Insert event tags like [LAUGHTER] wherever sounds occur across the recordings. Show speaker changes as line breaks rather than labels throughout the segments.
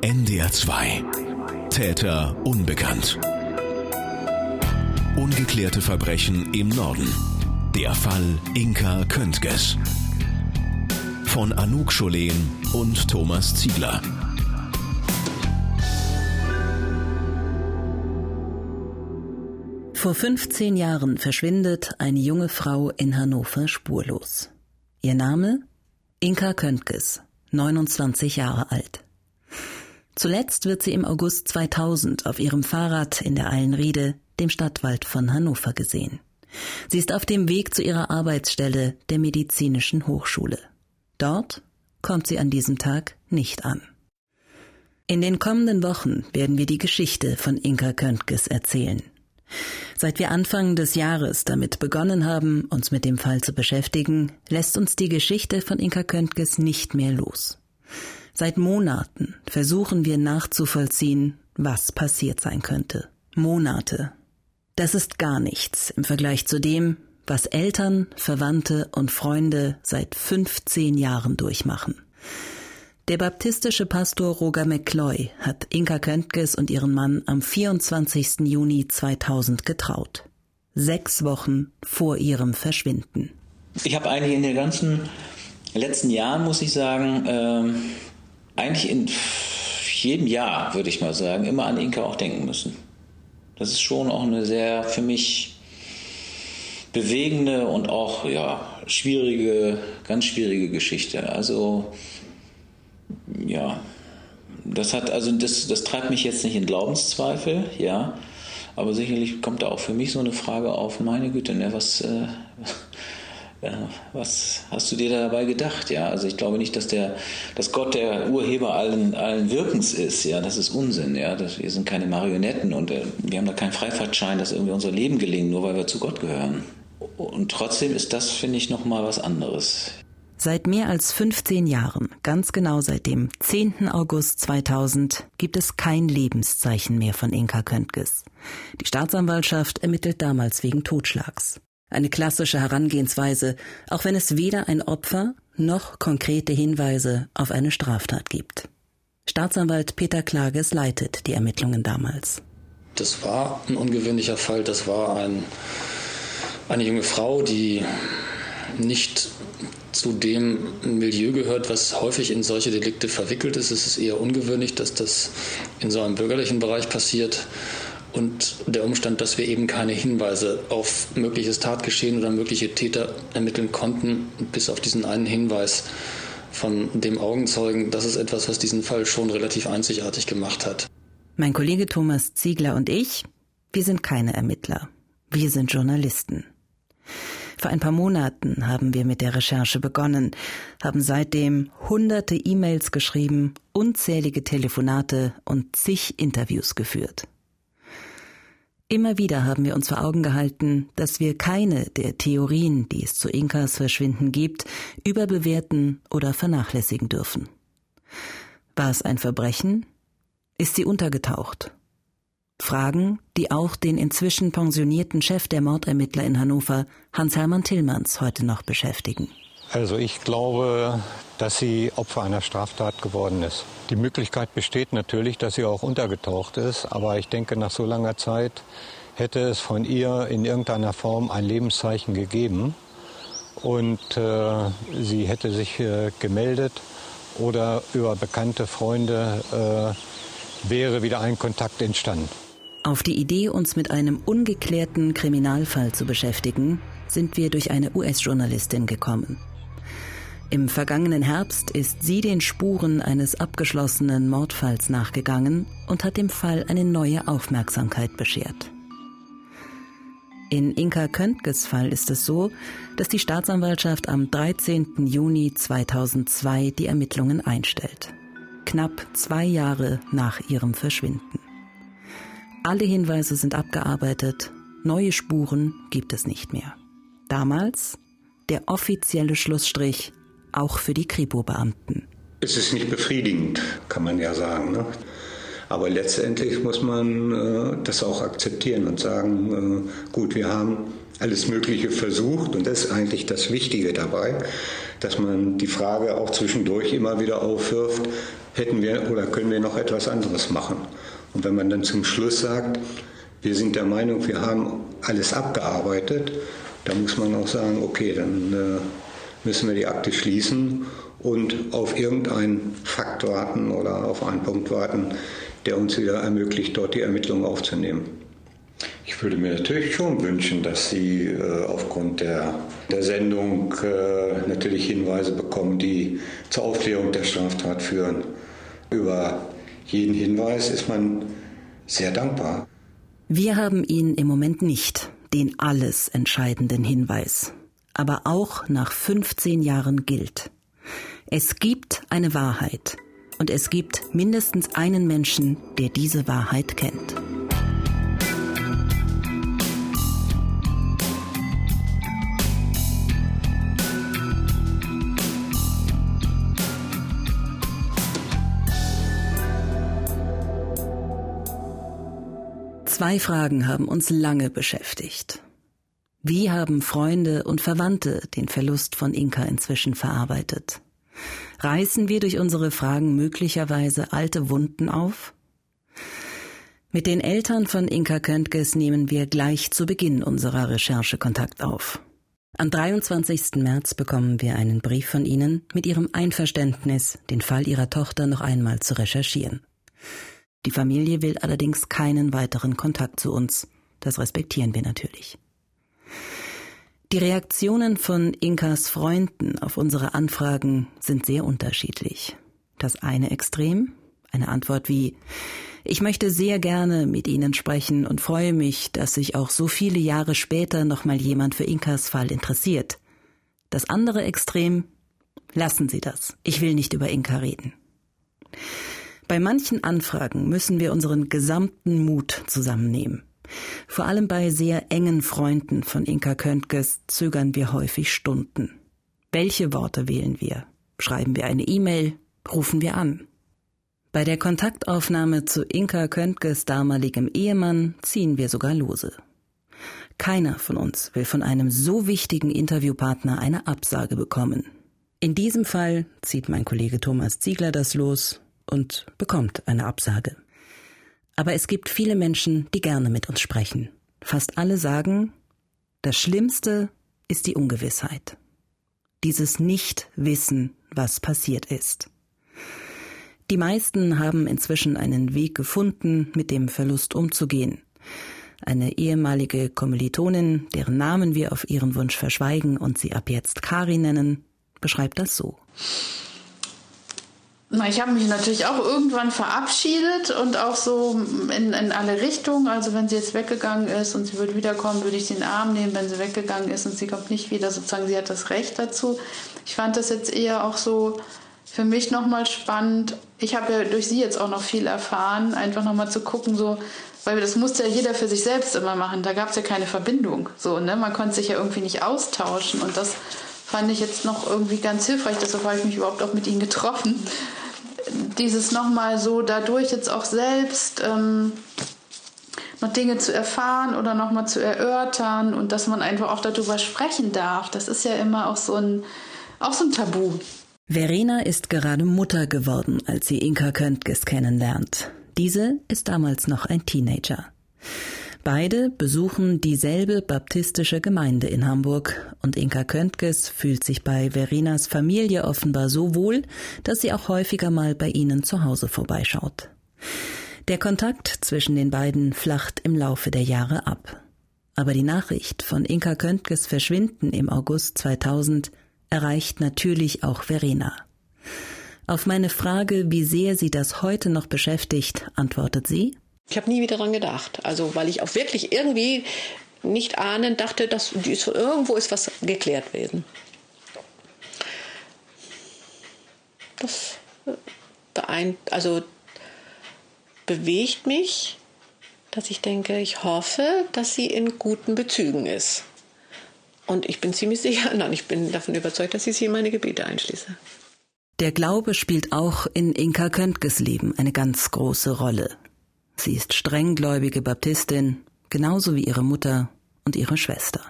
NDR 2. Täter unbekannt. Ungeklärte Verbrechen im Norden. Der Fall Inka Köntges. Von Anouk Scholen und Thomas Ziegler.
Vor 15 Jahren verschwindet eine junge Frau in Hannover spurlos. Ihr Name? Inka Köntges, 29 Jahre alt. Zuletzt wird sie im August 2000 auf ihrem Fahrrad in der Eilenriede, dem Stadtwald von Hannover, gesehen. Sie ist auf dem Weg zu ihrer Arbeitsstelle der Medizinischen Hochschule. Dort kommt sie an diesem Tag nicht an. In den kommenden Wochen werden wir die Geschichte von Inka Köntges erzählen. Seit wir Anfang des Jahres damit begonnen haben, uns mit dem Fall zu beschäftigen, lässt uns die Geschichte von Inka Köntges nicht mehr los. Seit Monaten versuchen wir nachzuvollziehen, was passiert sein könnte. Monate. Das ist gar nichts im Vergleich zu dem, was Eltern, Verwandte und Freunde seit 15 Jahren durchmachen. Der baptistische Pastor Roger McCloy hat Inka Köntges und ihren Mann am 24. Juni 2000 getraut. Sechs Wochen vor ihrem Verschwinden.
Ich habe eigentlich in den ganzen letzten Jahren, muss ich sagen, ähm, eigentlich in jedem Jahr, würde ich mal sagen, immer an Inka auch denken müssen. Das ist schon auch eine sehr für mich bewegende und auch ja, schwierige, ganz schwierige Geschichte. Also ja, das hat, also das, das treibt mich jetzt nicht in Glaubenszweifel, ja. Aber sicherlich kommt da auch für mich so eine Frage auf, meine Güte, ne, was, äh, was hast du dir dabei gedacht? Ja, also ich glaube nicht, dass der, dass Gott der Urheber allen, allen Wirkens ist. Ja, das ist Unsinn. Ja, das, wir sind keine Marionetten und äh, wir haben da keinen Freifahrtschein, dass irgendwie unser Leben gelingt, nur weil wir zu Gott gehören. Und trotzdem ist das, finde ich, noch mal was anderes.
Seit mehr als 15 Jahren, ganz genau seit dem 10. August 2000, gibt es kein Lebenszeichen mehr von Inka Köntges. Die Staatsanwaltschaft ermittelt damals wegen Totschlags. Eine klassische Herangehensweise, auch wenn es weder ein Opfer noch konkrete Hinweise auf eine Straftat gibt. Staatsanwalt Peter Klages leitet die Ermittlungen damals.
Das war ein ungewöhnlicher Fall. Das war ein, eine junge Frau, die nicht zu dem Milieu gehört, was häufig in solche Delikte verwickelt ist. Es ist eher ungewöhnlich, dass das in so einem bürgerlichen Bereich passiert. Und der Umstand, dass wir eben keine Hinweise auf mögliches Tatgeschehen oder mögliche Täter ermitteln konnten, bis auf diesen einen Hinweis von dem Augenzeugen, das ist etwas, was diesen Fall schon relativ einzigartig gemacht hat.
Mein Kollege Thomas Ziegler und ich, wir sind keine Ermittler. Wir sind Journalisten. Vor ein paar Monaten haben wir mit der Recherche begonnen, haben seitdem hunderte E-Mails geschrieben, unzählige Telefonate und zig Interviews geführt. Immer wieder haben wir uns vor Augen gehalten, dass wir keine der Theorien, die es zu Inkas Verschwinden gibt, überbewerten oder vernachlässigen dürfen. War es ein Verbrechen? Ist sie untergetaucht? Fragen, die auch den inzwischen pensionierten Chef der Mordermittler in Hannover, Hans-Hermann Tillmanns, heute noch beschäftigen.
Also ich glaube, dass sie Opfer einer Straftat geworden ist. Die Möglichkeit besteht natürlich, dass sie auch untergetaucht ist, aber ich denke, nach so langer Zeit hätte es von ihr in irgendeiner Form ein Lebenszeichen gegeben und äh, sie hätte sich äh, gemeldet oder über bekannte Freunde äh, wäre wieder ein Kontakt entstanden.
Auf die Idee, uns mit einem ungeklärten Kriminalfall zu beschäftigen, sind wir durch eine US-Journalistin gekommen. Im vergangenen Herbst ist sie den Spuren eines abgeschlossenen Mordfalls nachgegangen und hat dem Fall eine neue Aufmerksamkeit beschert. In Inka Köntges Fall ist es so, dass die Staatsanwaltschaft am 13. Juni 2002 die Ermittlungen einstellt. Knapp zwei Jahre nach ihrem Verschwinden. Alle Hinweise sind abgearbeitet, neue Spuren gibt es nicht mehr. Damals der offizielle Schlussstrich auch für die Kripo-Beamten.
Es ist nicht befriedigend, kann man ja sagen. Ne? Aber letztendlich muss man äh, das auch akzeptieren und sagen, äh, gut, wir haben alles Mögliche versucht und das ist eigentlich das Wichtige dabei, dass man die Frage auch zwischendurch immer wieder aufwirft, hätten wir oder können wir noch etwas anderes machen? Und wenn man dann zum Schluss sagt, wir sind der Meinung, wir haben alles abgearbeitet, dann muss man auch sagen, okay, dann äh, müssen wir die Akte schließen und auf irgendeinen Fakt warten oder auf einen Punkt warten, der uns wieder ermöglicht, dort die Ermittlungen aufzunehmen.
Ich würde mir natürlich schon wünschen, dass Sie äh, aufgrund der, der Sendung äh, natürlich Hinweise bekommen, die zur Aufklärung der Straftat führen. Über jeden Hinweis ist man sehr dankbar.
Wir haben ihn im Moment nicht, den alles entscheidenden Hinweis. Aber auch nach 15 Jahren gilt. Es gibt eine Wahrheit. Und es gibt mindestens einen Menschen, der diese Wahrheit kennt. Zwei Fragen haben uns lange beschäftigt. Wie haben Freunde und Verwandte den Verlust von Inka inzwischen verarbeitet? Reißen wir durch unsere Fragen möglicherweise alte Wunden auf? Mit den Eltern von Inka Köntges nehmen wir gleich zu Beginn unserer Recherche Kontakt auf. Am 23. März bekommen wir einen Brief von Ihnen mit Ihrem Einverständnis, den Fall Ihrer Tochter noch einmal zu recherchieren. Die Familie will allerdings keinen weiteren Kontakt zu uns. Das respektieren wir natürlich. Die Reaktionen von Inkas Freunden auf unsere Anfragen sind sehr unterschiedlich. Das eine Extrem, eine Antwort wie Ich möchte sehr gerne mit Ihnen sprechen und freue mich, dass sich auch so viele Jahre später noch mal jemand für Inkas Fall interessiert. Das andere Extrem Lassen Sie das. Ich will nicht über Inka reden. Bei manchen Anfragen müssen wir unseren gesamten Mut zusammennehmen. Vor allem bei sehr engen Freunden von Inka Köntges zögern wir häufig Stunden. Welche Worte wählen wir? Schreiben wir eine E-Mail? Rufen wir an? Bei der Kontaktaufnahme zu Inka Köntges damaligem Ehemann ziehen wir sogar lose. Keiner von uns will von einem so wichtigen Interviewpartner eine Absage bekommen. In diesem Fall zieht mein Kollege Thomas Ziegler das los und bekommt eine Absage. Aber es gibt viele Menschen, die gerne mit uns sprechen. Fast alle sagen, das Schlimmste ist die Ungewissheit. Dieses Nicht-Wissen, was passiert ist. Die meisten haben inzwischen einen Weg gefunden, mit dem Verlust umzugehen. Eine ehemalige Kommilitonin, deren Namen wir auf ihren Wunsch verschweigen und sie ab jetzt Kari nennen, beschreibt das so.
Na, ich habe mich natürlich auch irgendwann verabschiedet und auch so in, in alle Richtungen. Also wenn sie jetzt weggegangen ist und sie würde wiederkommen, würde ich den Arm nehmen. Wenn sie weggegangen ist und sie kommt nicht wieder, sozusagen, sie hat das Recht dazu. Ich fand das jetzt eher auch so für mich nochmal spannend. Ich habe ja durch sie jetzt auch noch viel erfahren, einfach nochmal zu gucken, so, weil das musste ja jeder für sich selbst immer machen. Da gab es ja keine Verbindung. So, ne? Man konnte sich ja irgendwie nicht austauschen und das fand ich jetzt noch irgendwie ganz hilfreich. Deshalb habe ich mich überhaupt auch mit ihnen getroffen. Dieses nochmal so dadurch jetzt auch selbst ähm, noch Dinge zu erfahren oder nochmal zu erörtern und dass man einfach auch darüber sprechen darf. Das ist ja immer auch so ein, auch so ein Tabu.
Verena ist gerade Mutter geworden, als sie Inka Köntges kennenlernt. Diese ist damals noch ein Teenager. Beide besuchen dieselbe baptistische Gemeinde in Hamburg und Inka Köntges fühlt sich bei Verenas Familie offenbar so wohl, dass sie auch häufiger mal bei ihnen zu Hause vorbeischaut. Der Kontakt zwischen den beiden flacht im Laufe der Jahre ab. Aber die Nachricht von Inka Köntges Verschwinden im August 2000 erreicht natürlich auch Verena. Auf meine Frage, wie sehr sie das heute noch beschäftigt, antwortet sie,
ich habe nie wieder daran gedacht. Also, weil ich auch wirklich irgendwie nicht ahnend dachte, dass irgendwo ist was geklärt werden. Das äh, beein also bewegt mich, dass ich denke, ich hoffe, dass sie in guten Bezügen ist. Und ich bin ziemlich sicher, [LAUGHS] nein, ich bin davon überzeugt, dass ich sie in meine Gebete einschließe.
Der Glaube spielt auch in Inka Köntges Leben eine ganz große Rolle. Sie ist strenggläubige Baptistin, genauso wie ihre Mutter und ihre Schwester.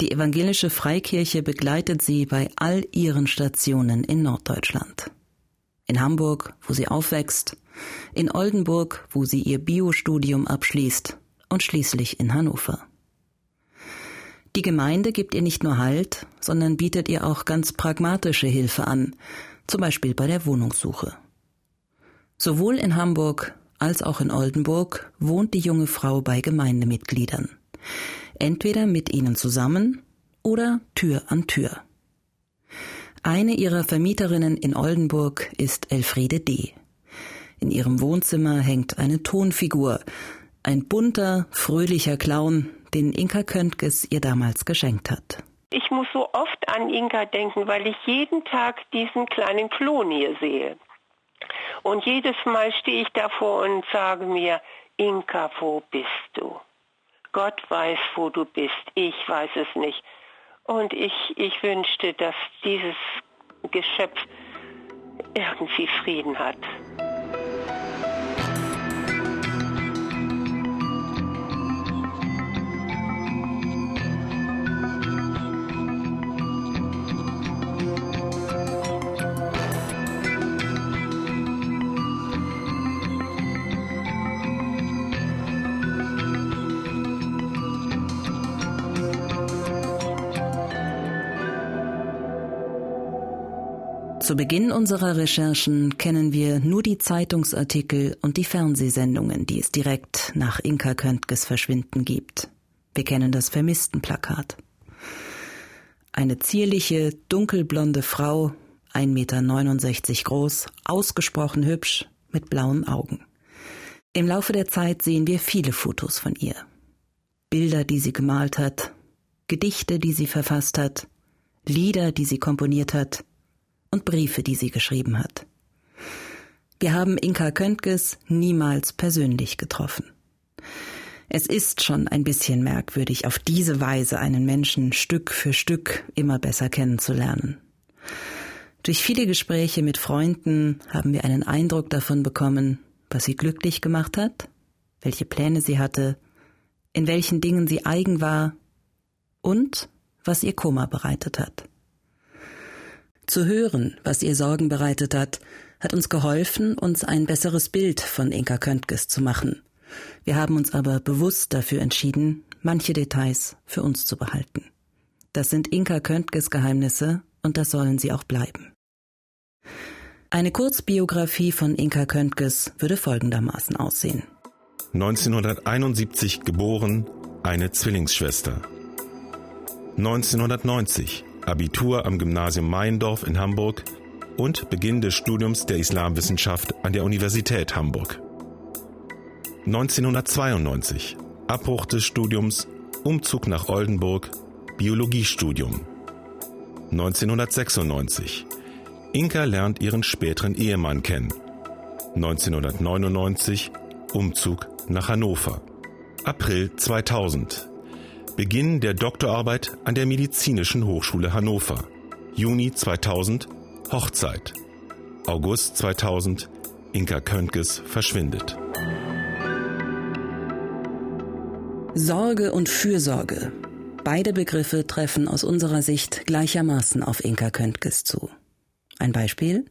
Die evangelische Freikirche begleitet sie bei all ihren Stationen in Norddeutschland. In Hamburg, wo sie aufwächst, in Oldenburg, wo sie ihr Biostudium abschließt und schließlich in Hannover. Die Gemeinde gibt ihr nicht nur Halt, sondern bietet ihr auch ganz pragmatische Hilfe an, zum Beispiel bei der Wohnungssuche. Sowohl in Hamburg als auch in Oldenburg wohnt die junge Frau bei Gemeindemitgliedern. Entweder mit ihnen zusammen oder Tür an Tür. Eine ihrer Vermieterinnen in Oldenburg ist Elfriede D. In ihrem Wohnzimmer hängt eine Tonfigur, ein bunter, fröhlicher Clown, den Inka Köntges ihr damals geschenkt hat.
Ich muss so oft an Inka denken, weil ich jeden Tag diesen kleinen Klon hier sehe. Und jedes Mal stehe ich davor und sage mir, Inka, wo bist du? Gott weiß, wo du bist, ich weiß es nicht. Und ich, ich wünschte, dass dieses Geschöpf irgendwie Frieden hat.
Zu Beginn unserer Recherchen kennen wir nur die Zeitungsartikel und die Fernsehsendungen, die es direkt nach Inka Köntges Verschwinden gibt. Wir kennen das Vermisstenplakat. Eine zierliche, dunkelblonde Frau, 1,69 Meter groß, ausgesprochen hübsch, mit blauen Augen. Im Laufe der Zeit sehen wir viele Fotos von ihr. Bilder, die sie gemalt hat, Gedichte, die sie verfasst hat, Lieder, die sie komponiert hat, und Briefe, die sie geschrieben hat. Wir haben Inka Köntges niemals persönlich getroffen. Es ist schon ein bisschen merkwürdig, auf diese Weise einen Menschen Stück für Stück immer besser kennenzulernen. Durch viele Gespräche mit Freunden haben wir einen Eindruck davon bekommen, was sie glücklich gemacht hat, welche Pläne sie hatte, in welchen Dingen sie eigen war und was ihr Koma bereitet hat. Zu hören, was ihr Sorgen bereitet hat, hat uns geholfen, uns ein besseres Bild von Inka Köntges zu machen. Wir haben uns aber bewusst dafür entschieden, manche Details für uns zu behalten. Das sind Inka Köntges Geheimnisse und das sollen sie auch bleiben. Eine Kurzbiografie von Inka Köntges würde folgendermaßen aussehen.
1971 geboren, eine Zwillingsschwester. 1990 Abitur am Gymnasium Meiendorf in Hamburg und Beginn des Studiums der Islamwissenschaft an der Universität Hamburg. 1992 Abbruch des Studiums, Umzug nach Oldenburg, Biologiestudium. 1996 Inka lernt ihren späteren Ehemann kennen. 1999 Umzug nach Hannover. April 2000 Beginn der Doktorarbeit an der Medizinischen Hochschule Hannover. Juni 2000 Hochzeit. August 2000 Inka Köntges verschwindet.
Sorge und Fürsorge. Beide Begriffe treffen aus unserer Sicht gleichermaßen auf Inka Köntges zu. Ein Beispiel?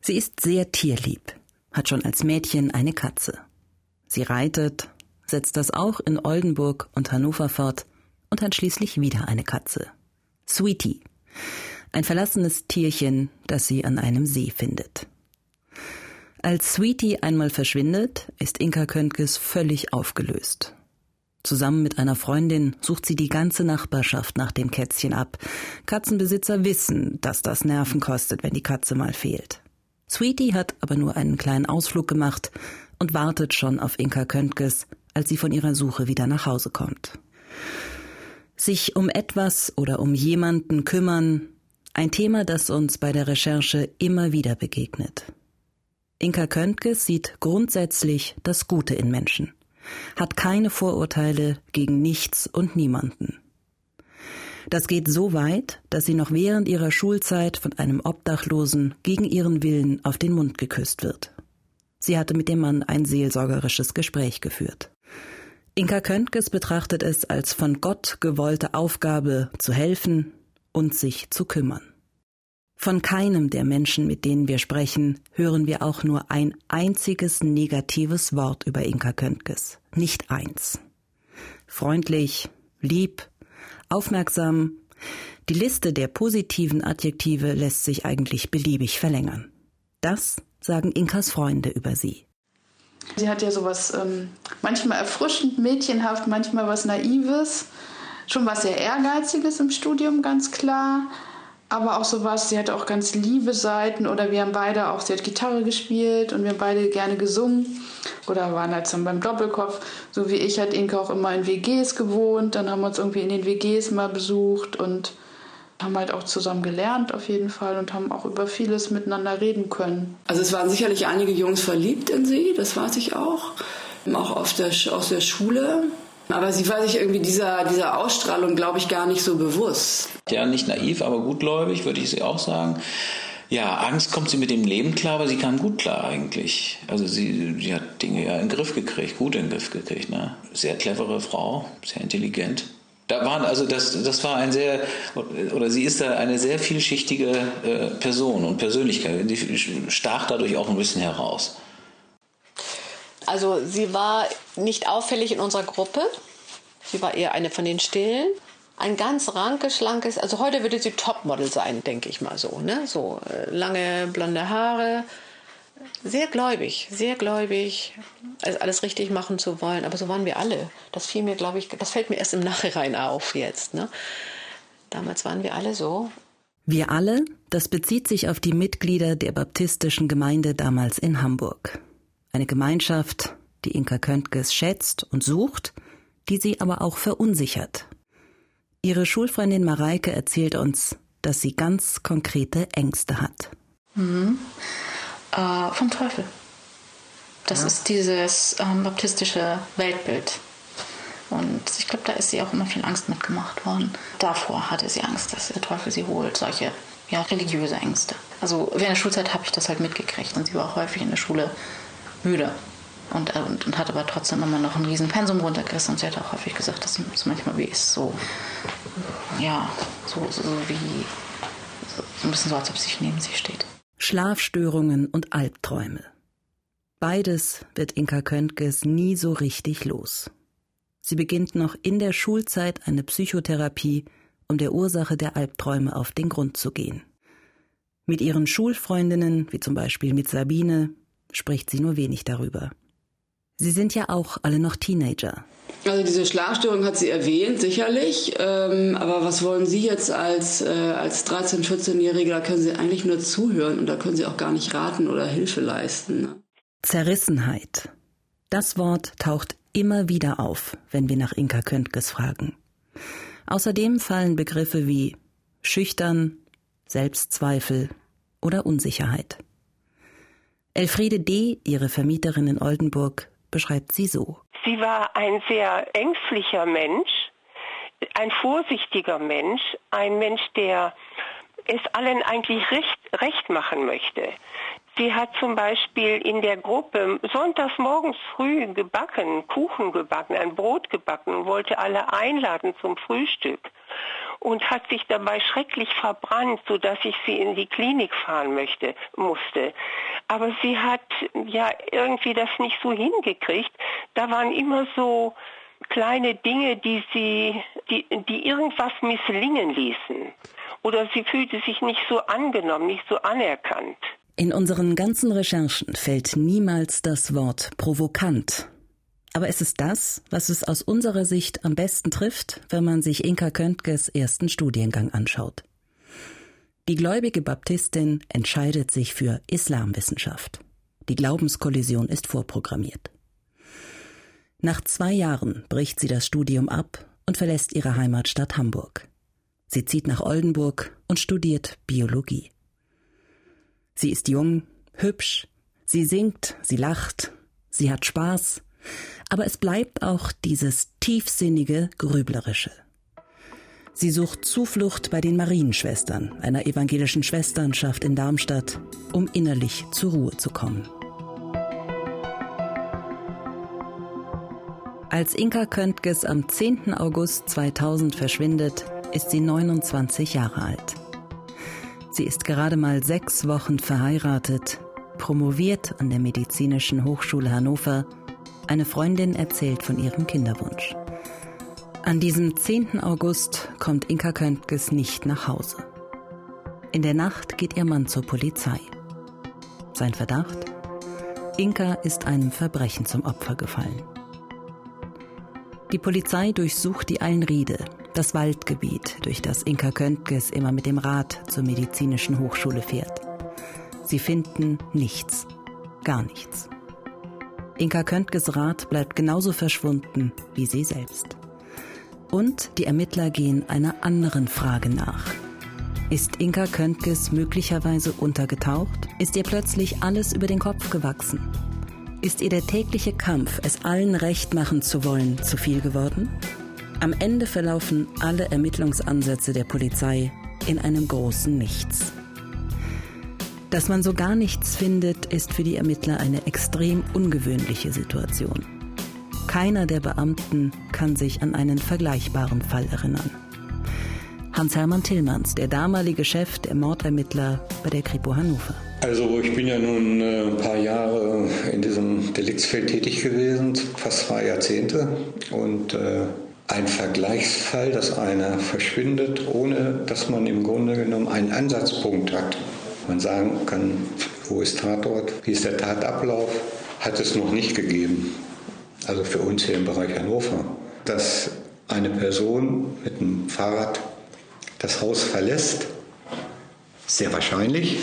Sie ist sehr tierlieb, hat schon als Mädchen eine Katze. Sie reitet, setzt das auch in Oldenburg und Hannover fort und hat schließlich wieder eine Katze. Sweetie. Ein verlassenes Tierchen, das sie an einem See findet. Als Sweetie einmal verschwindet, ist Inka Köntges völlig aufgelöst. Zusammen mit einer Freundin sucht sie die ganze Nachbarschaft nach dem Kätzchen ab. Katzenbesitzer wissen, dass das Nerven kostet, wenn die Katze mal fehlt. Sweetie hat aber nur einen kleinen Ausflug gemacht und wartet schon auf Inka Köntges, als sie von ihrer Suche wieder nach Hause kommt. Sich um etwas oder um jemanden kümmern, ein Thema, das uns bei der Recherche immer wieder begegnet. Inka Köntges sieht grundsätzlich das Gute in Menschen, hat keine Vorurteile gegen nichts und niemanden. Das geht so weit, dass sie noch während ihrer Schulzeit von einem Obdachlosen gegen ihren Willen auf den Mund geküsst wird. Sie hatte mit dem Mann ein seelsorgerisches Gespräch geführt. Inka Köntges betrachtet es als von Gott gewollte Aufgabe zu helfen und sich zu kümmern. Von keinem der Menschen, mit denen wir sprechen, hören wir auch nur ein einziges negatives Wort über Inka Köntges. Nicht eins. Freundlich, lieb, aufmerksam. Die Liste der positiven Adjektive lässt sich eigentlich beliebig verlängern. Das sagen Inkas Freunde über sie.
Sie hat ja sowas ähm, manchmal erfrischend, mädchenhaft, manchmal was Naives, schon was sehr Ehrgeiziges im Studium, ganz klar. Aber auch sowas, sie hatte auch ganz liebe Seiten oder wir haben beide auch, sie hat Gitarre gespielt und wir haben beide gerne gesungen oder waren halt dann beim Doppelkopf. So wie ich hat Inka auch immer in WGs gewohnt, dann haben wir uns irgendwie in den WGs mal besucht und haben halt auch zusammen gelernt auf jeden Fall und haben auch über vieles miteinander reden können.
Also es waren sicherlich einige Jungs verliebt in sie, das weiß ich auch. Auch aus der, aus der Schule. Aber sie war sich irgendwie dieser, dieser Ausstrahlung, glaube ich, gar nicht so bewusst.
Ja, nicht naiv, aber gutgläubig, würde ich sie auch sagen. Ja, Angst kommt sie mit dem Leben klar, aber sie kam gut klar eigentlich. Also sie, sie hat Dinge ja in den Griff gekriegt, gut in den Griff gekriegt. Ne? Sehr clevere Frau, sehr intelligent. Da waren also das, das war ein sehr oder sie ist da eine sehr vielschichtige äh, Person und Persönlichkeit. Sie stach dadurch auch ein bisschen heraus.
Also sie war nicht auffällig in unserer Gruppe. Sie war eher eine von den Stillen. Ein ganz rankes, schlankes, also heute würde sie Topmodel sein, denke ich mal so. Ne? So äh, lange blonde Haare, sehr gläubig, sehr gläubig, also alles richtig machen zu wollen. Aber so waren wir alle. Das fiel mir, glaube ich, das fällt mir erst im Nachhinein auf jetzt. Ne? Damals waren wir alle so.
Wir alle, das bezieht sich auf die Mitglieder der baptistischen Gemeinde damals in Hamburg. Eine Gemeinschaft, die Inka Köntges schätzt und sucht, die sie aber auch verunsichert. Ihre Schulfreundin Mareike erzählt uns, dass sie ganz konkrete Ängste hat.
Mhm. Äh, vom Teufel. Das ja. ist dieses ähm, baptistische Weltbild. Und ich glaube, da ist sie auch immer viel Angst mitgemacht worden. Davor hatte sie Angst, dass der Teufel sie holt. Solche ja, religiöse Ängste. Also während der Schulzeit habe ich das halt mitgekriegt und sie war auch häufig in der Schule müde. Und, äh, und, und, hat aber trotzdem immer noch ein riesen Pensum runtergerissen. Und sie hat auch häufig gesagt, dass es manchmal wie ist, so, ja, so, so wie, so ein bisschen so, als ob sie neben sie steht.
Schlafstörungen und Albträume. Beides wird Inka Köntges nie so richtig los. Sie beginnt noch in der Schulzeit eine Psychotherapie, um der Ursache der Albträume auf den Grund zu gehen. Mit ihren Schulfreundinnen, wie zum Beispiel mit Sabine, spricht sie nur wenig darüber. Sie sind ja auch alle noch Teenager.
Also diese Schlafstörung hat sie erwähnt, sicherlich. Ähm, aber was wollen Sie jetzt als, äh, als 13-, 14-Jährige? Da können Sie eigentlich nur zuhören und da können Sie auch gar nicht raten oder Hilfe leisten. Ne?
Zerrissenheit. Das Wort taucht immer wieder auf, wenn wir nach Inka Köntges fragen. Außerdem fallen Begriffe wie schüchtern, Selbstzweifel oder Unsicherheit. Elfriede D., ihre Vermieterin in Oldenburg, beschreibt sie so.
Sie war ein sehr ängstlicher Mensch, ein vorsichtiger Mensch, ein Mensch, der es allen eigentlich recht, recht machen möchte. Sie hat zum Beispiel in der Gruppe sonntags morgens früh gebacken, Kuchen gebacken, ein Brot gebacken und wollte alle einladen zum Frühstück und hat sich dabei schrecklich verbrannt, sodass ich sie in die Klinik fahren möchte, musste. Aber sie hat ja irgendwie das nicht so hingekriegt. Da waren immer so kleine Dinge, die sie, die, die irgendwas misslingen ließen. Oder sie fühlte sich nicht so angenommen, nicht so anerkannt.
In unseren ganzen Recherchen fällt niemals das Wort provokant aber es ist das, was es aus unserer Sicht am besten trifft, wenn man sich Inka Köntges ersten Studiengang anschaut. Die gläubige Baptistin entscheidet sich für Islamwissenschaft. Die Glaubenskollision ist vorprogrammiert. Nach zwei Jahren bricht sie das Studium ab und verlässt ihre Heimatstadt Hamburg. Sie zieht nach Oldenburg und studiert Biologie. Sie ist jung, hübsch, sie singt, sie lacht, sie hat Spaß, aber es bleibt auch dieses tiefsinnige, grüblerische. Sie sucht Zuflucht bei den Marienschwestern, einer evangelischen Schwesternschaft in Darmstadt, um innerlich zur Ruhe zu kommen. Als Inka Köntges am 10. August 2000 verschwindet, ist sie 29 Jahre alt. Sie ist gerade mal sechs Wochen verheiratet, promoviert an der Medizinischen Hochschule Hannover. Eine Freundin erzählt von ihrem Kinderwunsch. An diesem 10. August kommt Inka Köntges nicht nach Hause. In der Nacht geht ihr Mann zur Polizei. Sein Verdacht? Inka ist einem Verbrechen zum Opfer gefallen. Die Polizei durchsucht die Allenriede, das Waldgebiet, durch das Inka Köntges immer mit dem Rad zur medizinischen Hochschule fährt. Sie finden nichts, gar nichts. Inka Köntges Rad bleibt genauso verschwunden wie sie selbst. Und die Ermittler gehen einer anderen Frage nach. Ist Inka Köntges möglicherweise untergetaucht? Ist ihr plötzlich alles über den Kopf gewachsen? Ist ihr der tägliche Kampf, es allen recht machen zu wollen, zu viel geworden? Am Ende verlaufen alle Ermittlungsansätze der Polizei in einem großen Nichts. Dass man so gar nichts findet, ist für die Ermittler eine extrem ungewöhnliche Situation. Keiner der Beamten kann sich an einen vergleichbaren Fall erinnern. Hans-Hermann Tillmanns, der damalige Chef der Mordermittler bei der Kripo Hannover.
Also ich bin ja nun äh, ein paar Jahre in diesem Deliktsfeld tätig gewesen, fast zwei Jahrzehnte. Und äh, ein Vergleichsfall, dass einer verschwindet, ohne dass man im Grunde genommen einen Ansatzpunkt hat. Man sagen kann, wo ist Tatort, wie ist der Tatablauf, hat es noch nicht gegeben. Also für uns hier im Bereich Hannover. Dass eine Person mit einem Fahrrad das Haus verlässt, sehr wahrscheinlich,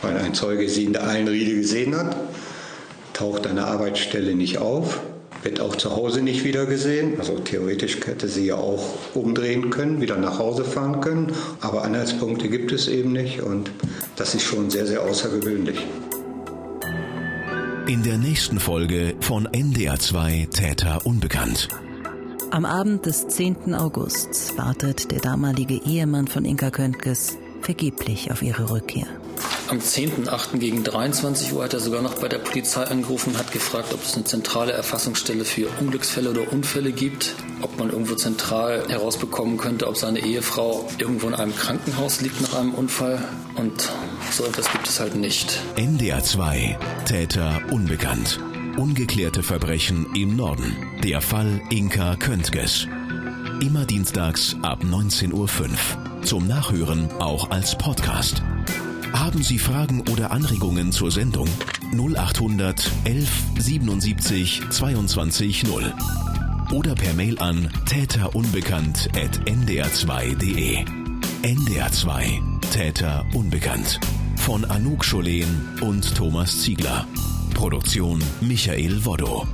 weil ein Zeuge sie in der Einriede gesehen hat, taucht an der Arbeitsstelle nicht auf, wird auch zu Hause nicht wieder gesehen. Also theoretisch hätte sie ja auch umdrehen können, wieder nach Hause fahren können. Aber Anhaltspunkte gibt es eben nicht und das ist schon sehr, sehr außergewöhnlich.
In der nächsten Folge von NDR2 Täter Unbekannt.
Am Abend des 10. August wartet der damalige Ehemann von Inka Köntges vergeblich auf ihre Rückkehr.
Am 10.8. gegen 23 Uhr hat er sogar noch bei der Polizei angerufen und hat gefragt, ob es eine zentrale Erfassungsstelle für Unglücksfälle oder Unfälle gibt, ob man irgendwo zentral herausbekommen könnte, ob seine Ehefrau irgendwo in einem Krankenhaus liegt nach einem Unfall. Und so etwas gibt es halt nicht.
NDR 2 Täter unbekannt. Ungeklärte Verbrechen im Norden. Der Fall Inka Köntges. Immer dienstags ab 19.05 Uhr. Zum Nachhören auch als Podcast. Haben Sie Fragen oder Anregungen zur Sendung? 0800 11 77 22 0. Oder per Mail an täterunbekannt.ndr2.de. NDR2 Täter unbekannt. Von Anouk Scholen und Thomas Ziegler. Produktion Michael Woddo.